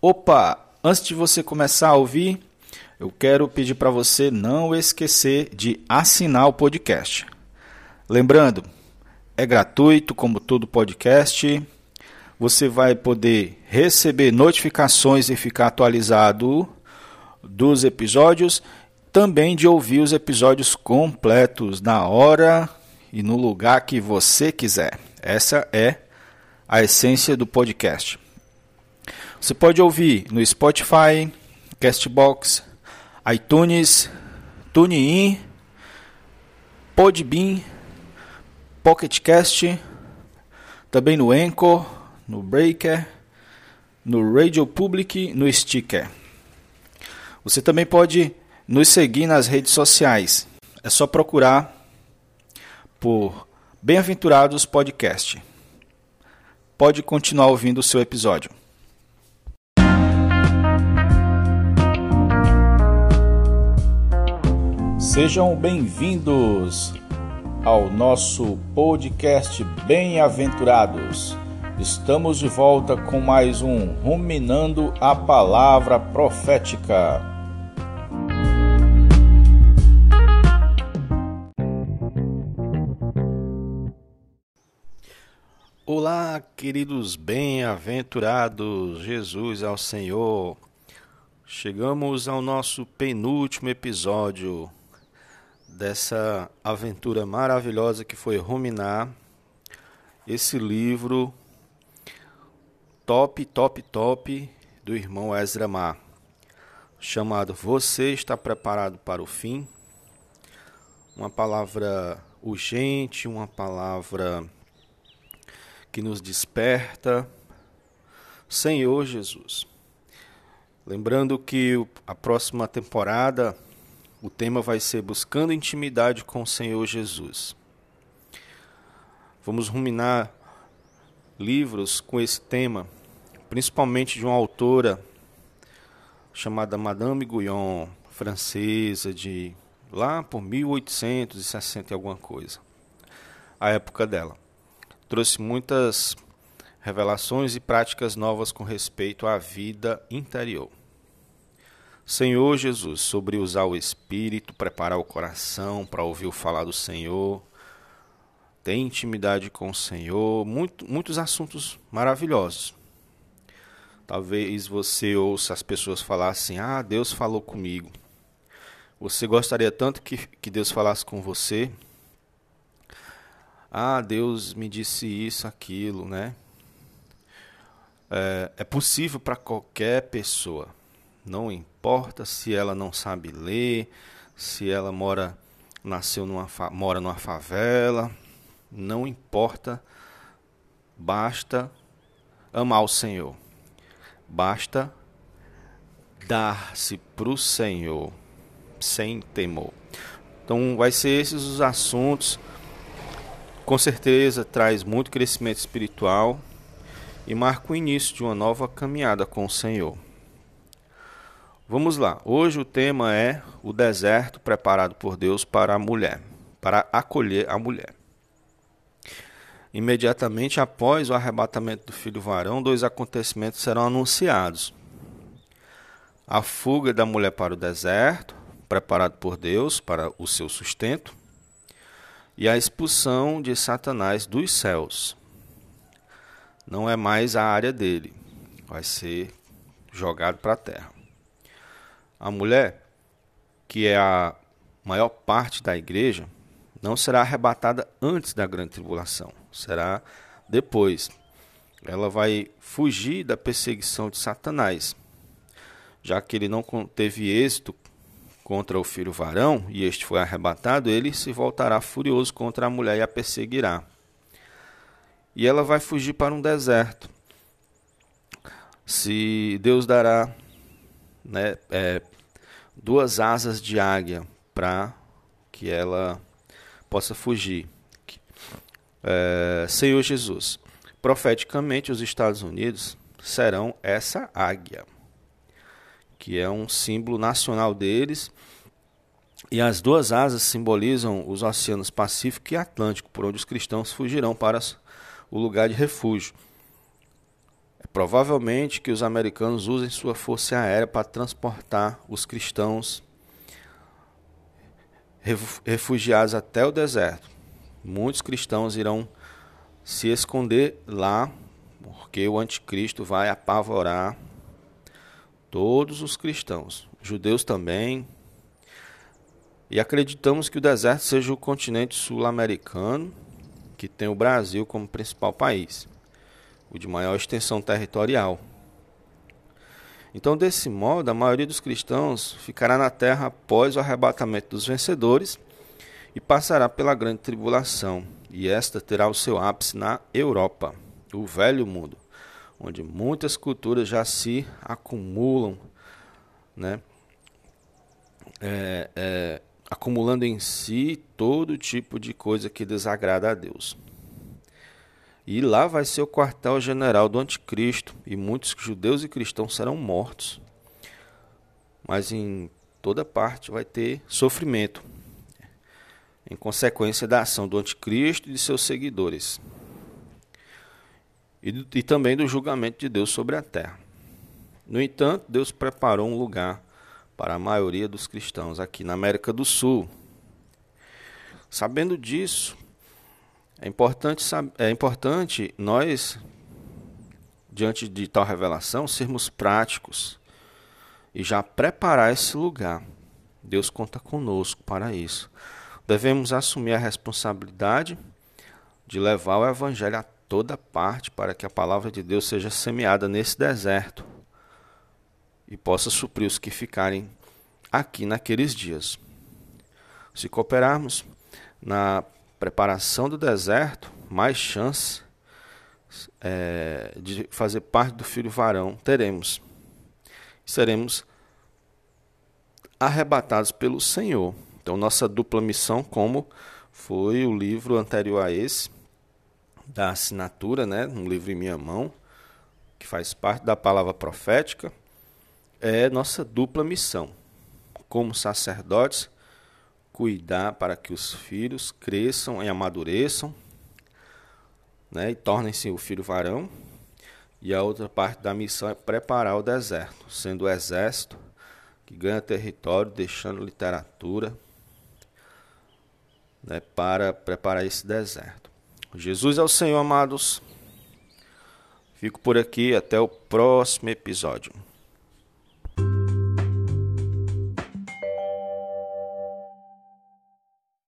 Opa, antes de você começar a ouvir, eu quero pedir para você não esquecer de assinar o podcast. Lembrando, é gratuito como todo podcast. Você vai poder receber notificações e ficar atualizado dos episódios, também de ouvir os episódios completos na hora e no lugar que você quiser. Essa é a essência do podcast. Você pode ouvir no Spotify, Castbox, iTunes, TuneIn, Podbean, PocketCast, também no Anchor, no Breaker, no Radio Public, no Sticker. Você também pode nos seguir nas redes sociais. É só procurar por Bem-aventurados Podcast. Pode continuar ouvindo o seu episódio. Sejam bem-vindos ao nosso podcast Bem-aventurados. Estamos de volta com mais um Ruminando a Palavra Profética. Olá, queridos bem-aventurados, Jesus ao Senhor. Chegamos ao nosso penúltimo episódio dessa aventura maravilhosa que foi ruminar esse livro top, top, top do irmão Ezra Mar, chamado Você está preparado para o fim? Uma palavra urgente, uma palavra que nos desperta. Senhor Jesus. Lembrando que a próxima temporada o tema vai ser Buscando Intimidade com o Senhor Jesus. Vamos ruminar livros com esse tema, principalmente de uma autora chamada Madame Guyon, francesa, de lá por 1860 e alguma coisa, a época dela trouxe muitas revelações e práticas novas com respeito à vida interior. Senhor Jesus, sobre usar o espírito, preparar o coração para ouvir o falar do Senhor, ter intimidade com o Senhor, muito, muitos assuntos maravilhosos. Talvez você ouça as pessoas falar assim: Ah, Deus falou comigo. Você gostaria tanto que, que Deus falasse com você, ah, Deus me disse isso, aquilo, né? É, é possível para qualquer pessoa, não importa se ela não sabe ler, se ela mora, nasceu numa, mora numa favela, não importa, basta amar o Senhor, basta dar-se para o Senhor sem temor. Então, vai ser esses os assuntos com certeza traz muito crescimento espiritual e marca o início de uma nova caminhada com o Senhor. Vamos lá. Hoje o tema é o deserto preparado por Deus para a mulher, para acolher a mulher. Imediatamente após o arrebatamento do filho varão, dois acontecimentos serão anunciados: a fuga da mulher para o deserto, preparado por Deus para o seu sustento, e a expulsão de Satanás dos céus. Não é mais a área dele, vai ser jogado para a terra. A mulher, que é a maior parte da igreja, não será arrebatada antes da grande tribulação, será depois. Ela vai fugir da perseguição de Satanás, já que ele não teve êxito contra o filho varão, e este foi arrebatado, ele se voltará furioso contra a mulher e a perseguirá. E ela vai fugir para um deserto. Se Deus dará né, é, duas asas de águia para que ela possa fugir. É, Senhor Jesus, profeticamente os Estados Unidos serão essa águia que é um símbolo nacional deles. E as duas asas simbolizam os oceanos Pacífico e Atlântico, por onde os cristãos fugirão para o lugar de refúgio. É provavelmente que os americanos usem sua força aérea para transportar os cristãos refugiados até o deserto. Muitos cristãos irão se esconder lá, porque o anticristo vai apavorar todos os cristãos, judeus também. E acreditamos que o deserto seja o continente sul-americano, que tem o Brasil como principal país, o de maior extensão territorial. Então, desse modo, a maioria dos cristãos ficará na terra após o arrebatamento dos vencedores e passará pela grande tribulação, e esta terá o seu ápice na Europa, o velho mundo, onde muitas culturas já se acumulam, né? É, é, acumulando em si todo tipo de coisa que desagrada a Deus. E lá vai ser o quartel-general do anticristo, e muitos judeus e cristãos serão mortos. Mas em toda parte vai ter sofrimento, em consequência da ação do anticristo e de seus seguidores. E, e também do julgamento de Deus sobre a terra. No entanto, Deus preparou um lugar para a maioria dos cristãos aqui na América do Sul. Sabendo disso, é importante, é importante nós, diante de tal revelação, sermos práticos e já preparar esse lugar. Deus conta conosco para isso. Devemos assumir a responsabilidade de levar o Evangelho a toda parte para que a palavra de Deus seja semeada nesse deserto e possa suprir os que ficarem aqui naqueles dias. Se cooperarmos na preparação do deserto, mais chance é, de fazer parte do filho varão teremos. Seremos arrebatados pelo Senhor. Então, nossa dupla missão, como foi o livro anterior a esse, da assinatura, né, um livro em minha mão, que faz parte da palavra profética, é nossa dupla missão. Como sacerdotes, cuidar para que os filhos cresçam e amadureçam, né, e tornem-se o filho varão. E a outra parte da missão é preparar o deserto, sendo o exército que ganha território, deixando literatura né, para preparar esse deserto. Jesus é o Senhor, amados. Fico por aqui, até o próximo episódio.